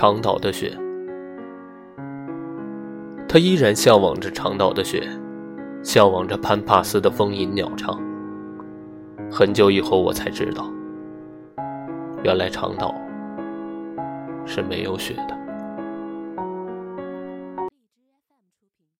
长岛的雪，他依然向往着长岛的雪，向往着潘帕斯的风吟鸟唱。很久以后我才知道，原来长岛是没有雪的。